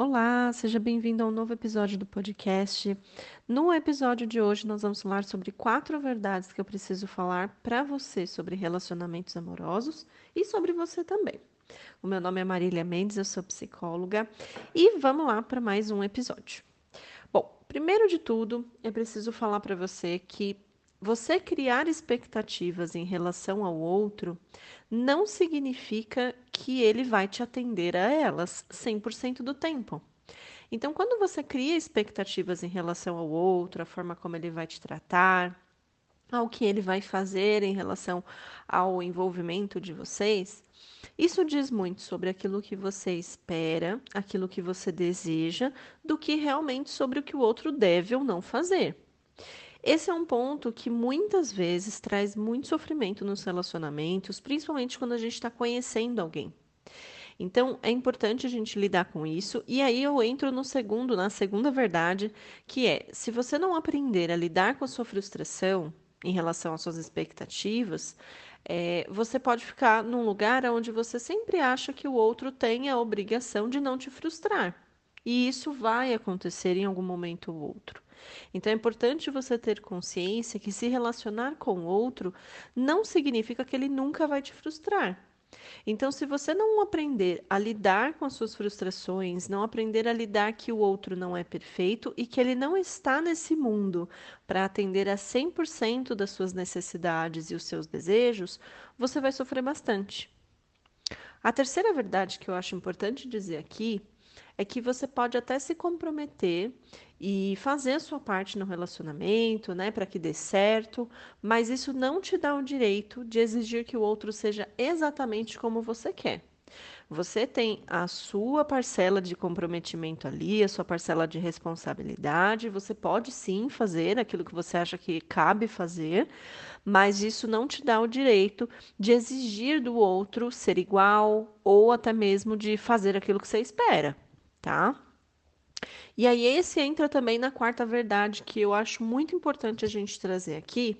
Olá, seja bem-vindo a um novo episódio do podcast. No episódio de hoje, nós vamos falar sobre quatro verdades que eu preciso falar para você sobre relacionamentos amorosos e sobre você também. O meu nome é Marília Mendes, eu sou psicóloga e vamos lá para mais um episódio. Bom, primeiro de tudo, é preciso falar para você que você criar expectativas em relação ao outro não significa que ele vai te atender a elas 100% do tempo. Então, quando você cria expectativas em relação ao outro, a forma como ele vai te tratar, ao que ele vai fazer em relação ao envolvimento de vocês, isso diz muito sobre aquilo que você espera, aquilo que você deseja, do que realmente sobre o que o outro deve ou não fazer. Esse é um ponto que muitas vezes traz muito sofrimento nos relacionamentos, principalmente quando a gente está conhecendo alguém. Então, é importante a gente lidar com isso. E aí eu entro no segundo, na segunda verdade, que é: se você não aprender a lidar com a sua frustração em relação às suas expectativas, é, você pode ficar num lugar onde você sempre acha que o outro tem a obrigação de não te frustrar. E isso vai acontecer em algum momento ou outro. Então é importante você ter consciência que se relacionar com o outro não significa que ele nunca vai te frustrar. Então, se você não aprender a lidar com as suas frustrações, não aprender a lidar que o outro não é perfeito e que ele não está nesse mundo para atender a 100% das suas necessidades e os seus desejos, você vai sofrer bastante. A terceira verdade que eu acho importante dizer aqui é que você pode até se comprometer e fazer a sua parte no relacionamento, né, para que dê certo, mas isso não te dá o direito de exigir que o outro seja exatamente como você quer. Você tem a sua parcela de comprometimento ali, a sua parcela de responsabilidade. Você pode sim fazer aquilo que você acha que cabe fazer, mas isso não te dá o direito de exigir do outro ser igual ou até mesmo de fazer aquilo que você espera, tá? E aí, esse entra também na quarta verdade que eu acho muito importante a gente trazer aqui,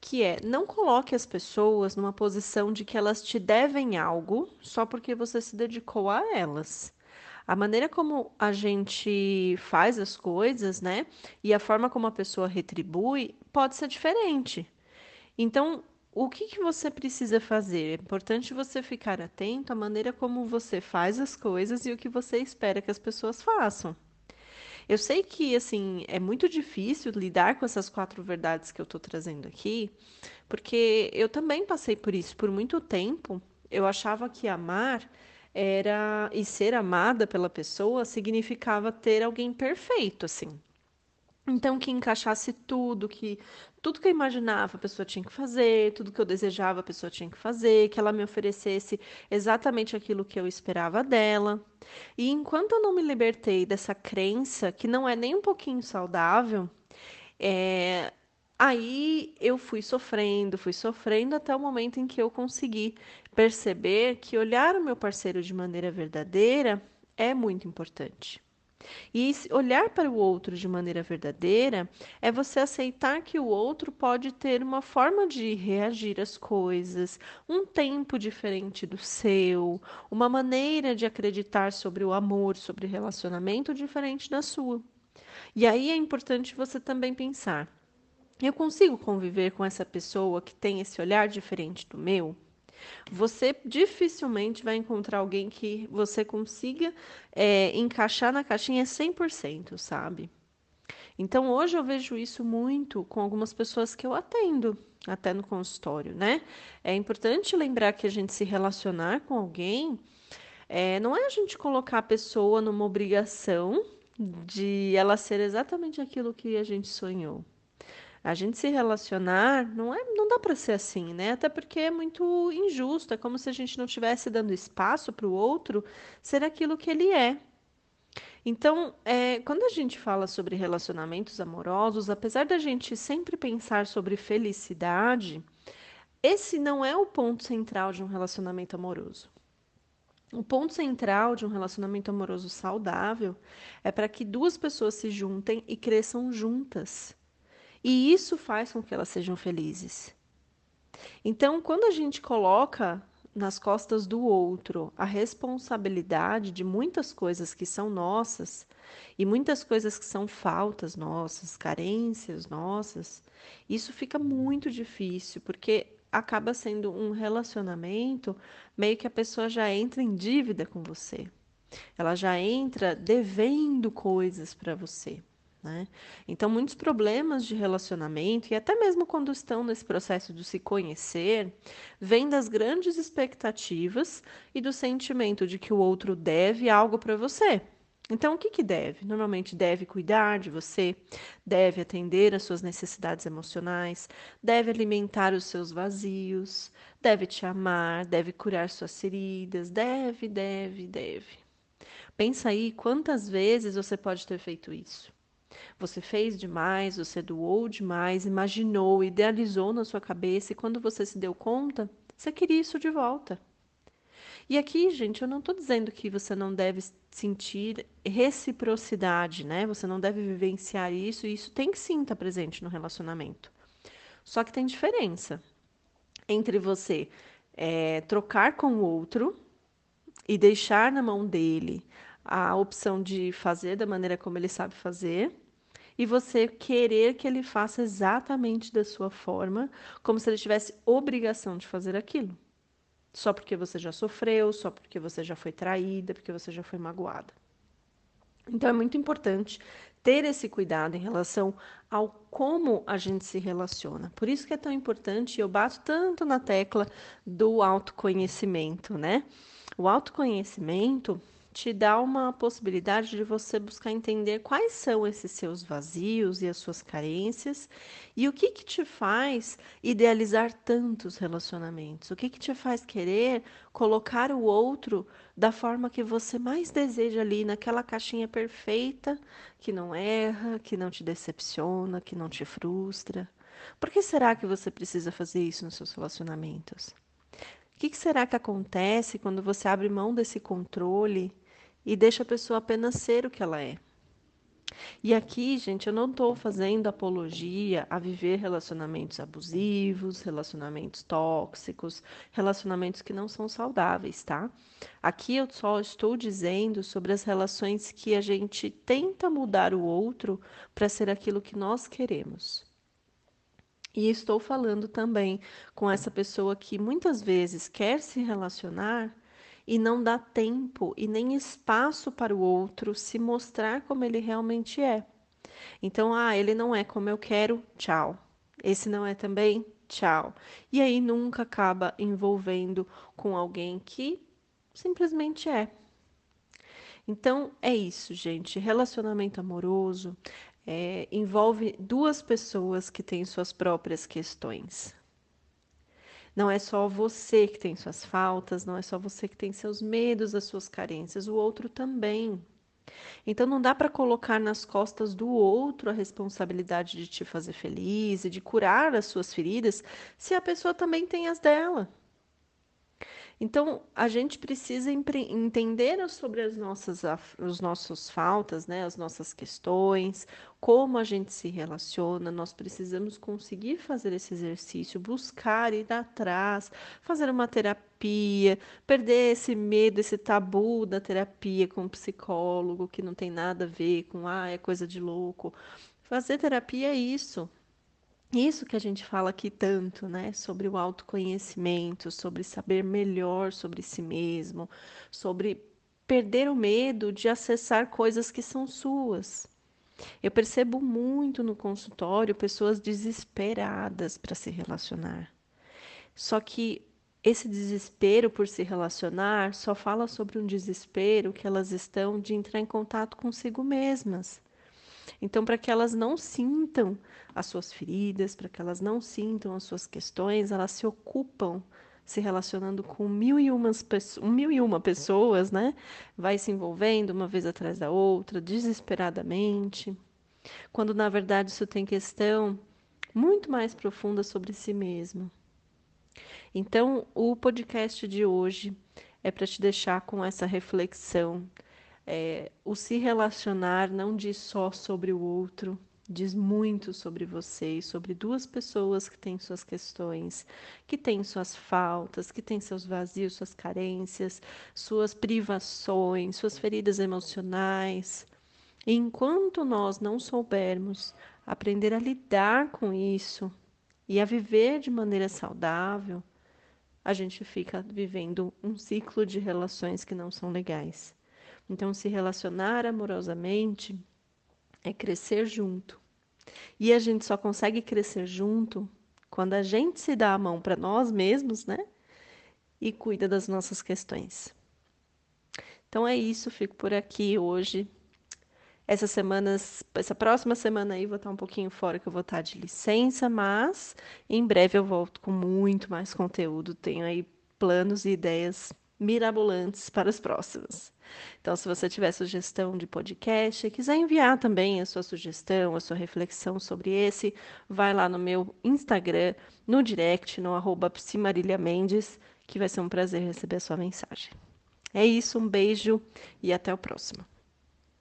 que é não coloque as pessoas numa posição de que elas te devem algo só porque você se dedicou a elas. A maneira como a gente faz as coisas, né? E a forma como a pessoa retribui pode ser diferente. Então, o que, que você precisa fazer? É importante você ficar atento à maneira como você faz as coisas e o que você espera que as pessoas façam. Eu sei que, assim, é muito difícil lidar com essas quatro verdades que eu estou trazendo aqui, porque eu também passei por isso por muito tempo. Eu achava que amar era e ser amada pela pessoa significava ter alguém perfeito, assim. Então, que encaixasse tudo, que tudo que eu imaginava a pessoa tinha que fazer, tudo que eu desejava a pessoa tinha que fazer, que ela me oferecesse exatamente aquilo que eu esperava dela. E enquanto eu não me libertei dessa crença, que não é nem um pouquinho saudável, é, aí eu fui sofrendo, fui sofrendo até o momento em que eu consegui perceber que olhar o meu parceiro de maneira verdadeira é muito importante. E olhar para o outro de maneira verdadeira é você aceitar que o outro pode ter uma forma de reagir às coisas, um tempo diferente do seu, uma maneira de acreditar sobre o amor, sobre relacionamento diferente da sua. E aí é importante você também pensar: eu consigo conviver com essa pessoa que tem esse olhar diferente do meu? Você dificilmente vai encontrar alguém que você consiga é, encaixar na caixinha 100%, sabe? Então, hoje eu vejo isso muito com algumas pessoas que eu atendo, até no consultório, né? É importante lembrar que a gente se relacionar com alguém é, não é a gente colocar a pessoa numa obrigação de ela ser exatamente aquilo que a gente sonhou. A gente se relacionar não é, não dá para ser assim, né? Até porque é muito injusto, é como se a gente não estivesse dando espaço para o outro ser aquilo que ele é. Então, é, quando a gente fala sobre relacionamentos amorosos, apesar da gente sempre pensar sobre felicidade, esse não é o ponto central de um relacionamento amoroso. O ponto central de um relacionamento amoroso saudável é para que duas pessoas se juntem e cresçam juntas. E isso faz com que elas sejam felizes. Então, quando a gente coloca nas costas do outro a responsabilidade de muitas coisas que são nossas e muitas coisas que são faltas nossas, carências nossas, isso fica muito difícil, porque acaba sendo um relacionamento meio que a pessoa já entra em dívida com você. Ela já entra devendo coisas para você. Né? Então, muitos problemas de relacionamento, e até mesmo quando estão nesse processo de se conhecer, vêm das grandes expectativas e do sentimento de que o outro deve algo para você. Então, o que, que deve? Normalmente deve cuidar de você, deve atender às suas necessidades emocionais, deve alimentar os seus vazios, deve te amar, deve curar suas feridas, deve, deve, deve. Pensa aí quantas vezes você pode ter feito isso. Você fez demais, você doou demais, imaginou, idealizou na sua cabeça e quando você se deu conta, você queria isso de volta. E aqui, gente, eu não estou dizendo que você não deve sentir reciprocidade, né? Você não deve vivenciar isso, e isso tem que sim estar presente no relacionamento. Só que tem diferença entre você é, trocar com o outro e deixar na mão dele a opção de fazer da maneira como ele sabe fazer e você querer que ele faça exatamente da sua forma, como se ele tivesse obrigação de fazer aquilo. Só porque você já sofreu, só porque você já foi traída, porque você já foi magoada. Então é muito importante ter esse cuidado em relação ao como a gente se relaciona. Por isso que é tão importante, eu bato tanto na tecla do autoconhecimento, né? O autoconhecimento te dá uma possibilidade de você buscar entender quais são esses seus vazios e as suas carências e o que que te faz idealizar tantos relacionamentos, o que que te faz querer colocar o outro da forma que você mais deseja ali naquela caixinha perfeita, que não erra, que não te decepciona, que não te frustra. Por que será que você precisa fazer isso nos seus relacionamentos? O que, que será que acontece quando você abre mão desse controle e deixa a pessoa apenas ser o que ela é. E aqui, gente, eu não estou fazendo apologia a viver relacionamentos abusivos, relacionamentos tóxicos, relacionamentos que não são saudáveis, tá? Aqui eu só estou dizendo sobre as relações que a gente tenta mudar o outro para ser aquilo que nós queremos. E estou falando também com essa pessoa que muitas vezes quer se relacionar e não dá tempo e nem espaço para o outro se mostrar como ele realmente é. Então, ah, ele não é como eu quero, tchau. Esse não é também, tchau. E aí nunca acaba envolvendo com alguém que simplesmente é. Então, é isso, gente. Relacionamento amoroso é, envolve duas pessoas que têm suas próprias questões. Não é só você que tem suas faltas, não é só você que tem seus medos, as suas carências, o outro também. Então não dá para colocar nas costas do outro a responsabilidade de te fazer feliz e de curar as suas feridas, se a pessoa também tem as dela. Então, a gente precisa entender sobre as nossas, os nossos faltas, né, as nossas questões, como a gente se relaciona. Nós precisamos conseguir fazer esse exercício, buscar ir atrás, fazer uma terapia, perder esse medo, esse tabu da terapia com o psicólogo, que não tem nada a ver com, ah, é coisa de louco. Fazer terapia é isso, isso que a gente fala aqui tanto, né? Sobre o autoconhecimento, sobre saber melhor sobre si mesmo, sobre perder o medo de acessar coisas que são suas. Eu percebo muito no consultório pessoas desesperadas para se relacionar. Só que esse desespero por se relacionar só fala sobre um desespero que elas estão de entrar em contato consigo mesmas. Então, para que elas não sintam as suas feridas, para que elas não sintam as suas questões, elas se ocupam se relacionando com mil e, umas, mil e uma pessoas, né? Vai se envolvendo uma vez atrás da outra, desesperadamente, quando na verdade isso tem questão muito mais profunda sobre si mesmo. Então, o podcast de hoje é para te deixar com essa reflexão. É, o se relacionar não diz só sobre o outro, diz muito sobre você e sobre duas pessoas que têm suas questões, que têm suas faltas, que têm seus vazios, suas carências, suas privações, suas feridas emocionais. E enquanto nós não soubermos aprender a lidar com isso e a viver de maneira saudável, a gente fica vivendo um ciclo de relações que não são legais. Então, se relacionar amorosamente é crescer junto. E a gente só consegue crescer junto quando a gente se dá a mão para nós mesmos, né? E cuida das nossas questões. Então é isso, fico por aqui hoje. Essas semanas, essa próxima semana aí vou estar um pouquinho fora, que eu vou estar de licença, mas em breve eu volto com muito mais conteúdo. Tenho aí planos e ideias mirabolantes para as próximas. Então, se você tiver sugestão de podcast quiser enviar também a sua sugestão, a sua reflexão sobre esse, vai lá no meu Instagram, no direct, no arroba Mendes, que vai ser um prazer receber a sua mensagem. É isso, um beijo e até o próximo.